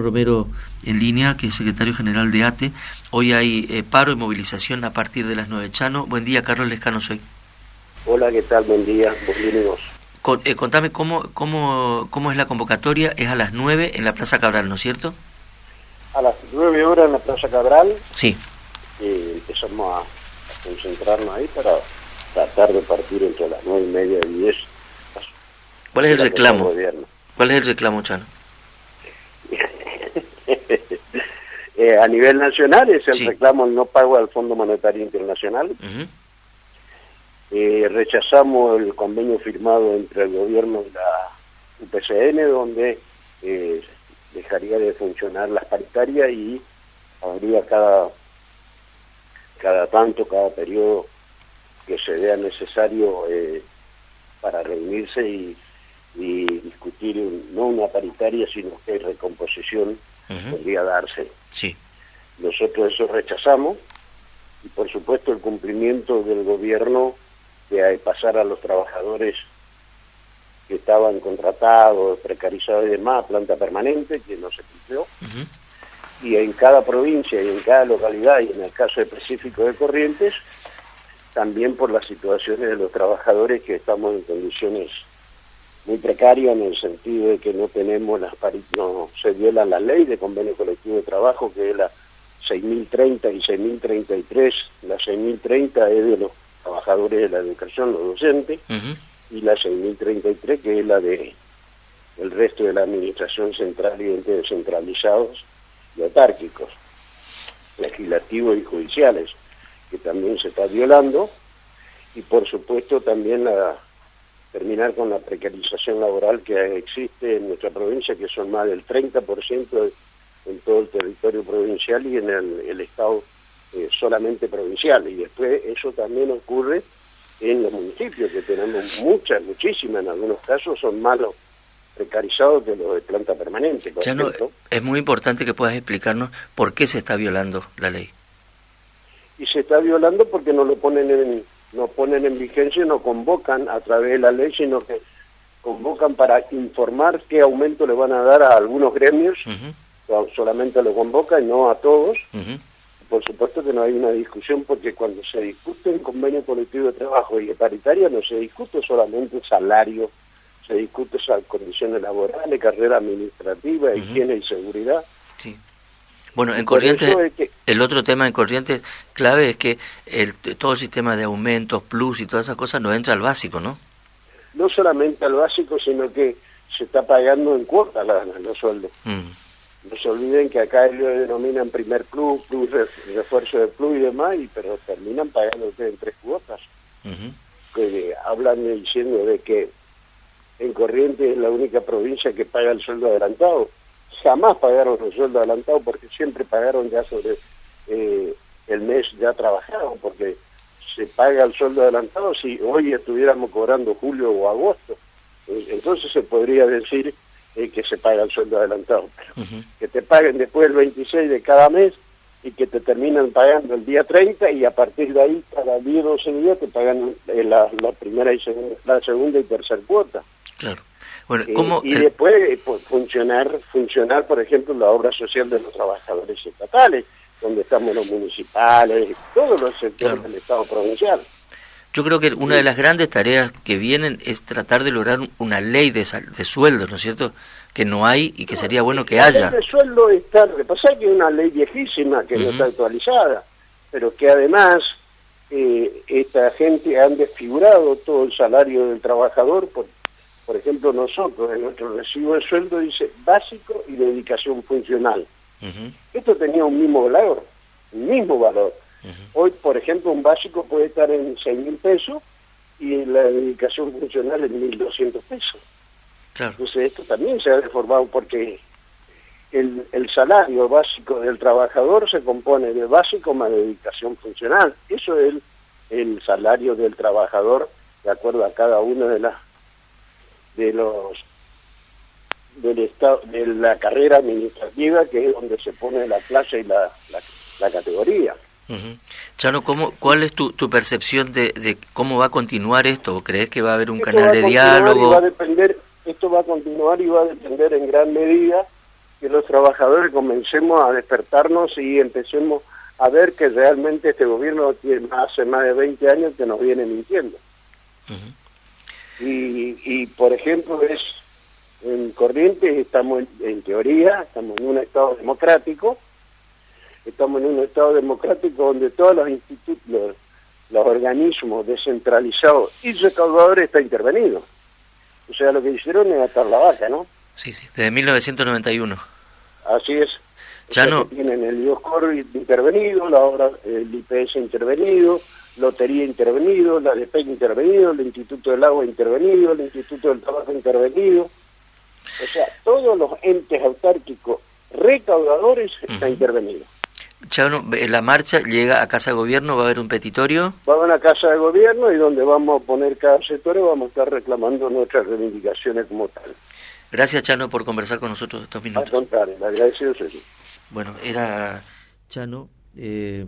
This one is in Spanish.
Romero en línea, que es secretario general de ATE. Hoy hay eh, paro y movilización a partir de las 9. Chano, buen día, Carlos Lescano soy. Hola, ¿qué tal? Buen día, bienvenidos. Con, eh, contame cómo, cómo, cómo es la convocatoria, es a las 9 en la Plaza Cabral, ¿no es cierto? A las 9 horas en la Plaza Cabral. Sí. Eh, empezamos a, concentrarnos ahí para tratar de partir entre las 9 y media y 10. ¿Cuál es el reclamo? ¿Cuál es el reclamo, Chano? Eh, a nivel nacional es el reclamo el no pago al Fondo Monetario Internacional. Eh, rechazamos el convenio firmado entre el gobierno y la UPCN, donde eh, dejaría de funcionar las paritarias y habría cada, cada tanto, cada periodo que se vea necesario para reunirse y, discutir no una paritaria, sino que recomposición podría darse. Sí. Nosotros eso rechazamos y por supuesto el cumplimiento del gobierno de pasar a los trabajadores que estaban contratados, precarizados y demás planta permanente, que no se cumplió. Y en cada provincia y en cada localidad, y en el caso específico de Corrientes, también por las situaciones de los trabajadores que estamos en condiciones muy precaria en el sentido de que no tenemos las no se viola la ley de convenio colectivo de trabajo que es la 6030 y 6033 la 6030 es de los trabajadores de la educación los docentes y la 6033 que es la de el resto de la administración central y entes descentralizados y autárquicos legislativos y judiciales que también se está violando. Y por supuesto también la terminar con la precarización laboral que existe en nuestra provincia, que son más del 30% en todo el territorio provincial y en el, Estado eh, solamente provincial. Y después eso también ocurre en los municipios, que tenemos muchas, muchísimas, en algunos casos son malos precarizados que los de planta permanente. es muy importante que puedas explicarnos por qué se está violando la ley. Y se está violando porque no lo ponen en, no ponen en vigencia, no convocan a través de la ley, sino que convocan para informar qué aumento le van a dar a algunos gremios, solamente lo convocan y no a todos. Por supuesto que no hay una discusión porque cuando se discute un convenio colectivo de trabajo y paritaria no se discute solamente salario, se discute condiciones laborales, carrera administrativa, higiene y seguridad. Sí. Bueno, en Corrientes, el otro tema en Corrientes clave es que el, todo el sistema de aumentos, plus y todas esas cosas no entra al básico, ¿no? No solamente al básico, sino que se está pagando en cuotas los sueldos. Mm. No se olviden que acá ellos denominan primer plus, plus refuerzo de plus y demás, y, pero terminan pagando en tres cuotas. que hablan diciendo de que en Corrientes es la única provincia que paga el sueldo adelantado jamás pagaron el sueldo adelantado porque siempre pagaron ya sobre eh, el mes ya trabajado, porque se paga el sueldo adelantado si hoy estuviéramos cobrando julio o agosto. Eh, entonces se podría decir eh, que se paga el sueldo adelantado, pero que te paguen después el 26 de cada mes y que te terminan pagando el día 30 y a partir de ahí cada día o 12 días te pagan la, la primera y segunda, la segunda y tercera cuota. Claro. Eh, y después eh, pues, funcionar, funcionar, por ejemplo, la obra social de los trabajadores estatales, donde estamos los municipales, todos los sectores del Estado provincial. Yo creo que una de las grandes tareas que vienen es tratar de lograr una ley de, de sueldos, ¿no es cierto? Que no hay y que sería bueno que haya. La ley de sueldo está, lo que pasa es que es una ley viejísima que no está actualizada, pero que además eh, esta gente han desfigurado todo el salario del trabajador por por ejemplo, nosotros en nuestro recibo de sueldo dice básico y dedicación funcional. Esto tenía un mismo valor, un mismo valor. Hoy, por ejemplo, un básico puede estar en 6 mil pesos y la dedicación funcional en 1.200 pesos. Entonces esto también se ha deformado porque el, el, salario básico del trabajador se compone de básico más dedicación funcional. Eso es el, el salario del trabajador de acuerdo a cada una de las de los del estado de la carrera administrativa que es donde se pone la clase y la, la, categoría. Chano, ¿cómo, ¿cuál es tu, tu percepción de, de, cómo va a continuar esto? ¿Crees que va a haber un canal de diálogo? Va a depender, esto va a continuar y va a depender en gran medida que los trabajadores comencemos a despertarnos y empecemos a ver que realmente este gobierno tiene, hace más de 20 años que nos viene mintiendo. Y, y, por ejemplo, es en Corrientes estamos en, teoría, estamos en un Estado democrático, estamos en un Estado democrático donde todos los institutos, los, organismos descentralizados y recaudadores están intervenidos. O sea, lo que hicieron es atar la vaca, ¿no? Sí, sí, desde 1991. Así es. Ya no. tienen el IOSCOR intervenido, la obra, el IPS intervenido, Lotería intervenido, la DPEC intervenido, el Instituto del Agua intervenido, el Instituto del Trabajo intervenido. O sea, todos los entes autárquicos recaudadores están intervenidos. Chano, la marcha llega a Casa de Gobierno, va a haber un petitorio. Va a Casa de Gobierno y donde vamos a poner cada sector y vamos a estar reclamando nuestras reivindicaciones como tal. Gracias, Chano, por conversar con nosotros estos minutos. Al contrario, agradecido soy Bueno, era Chano. Eh...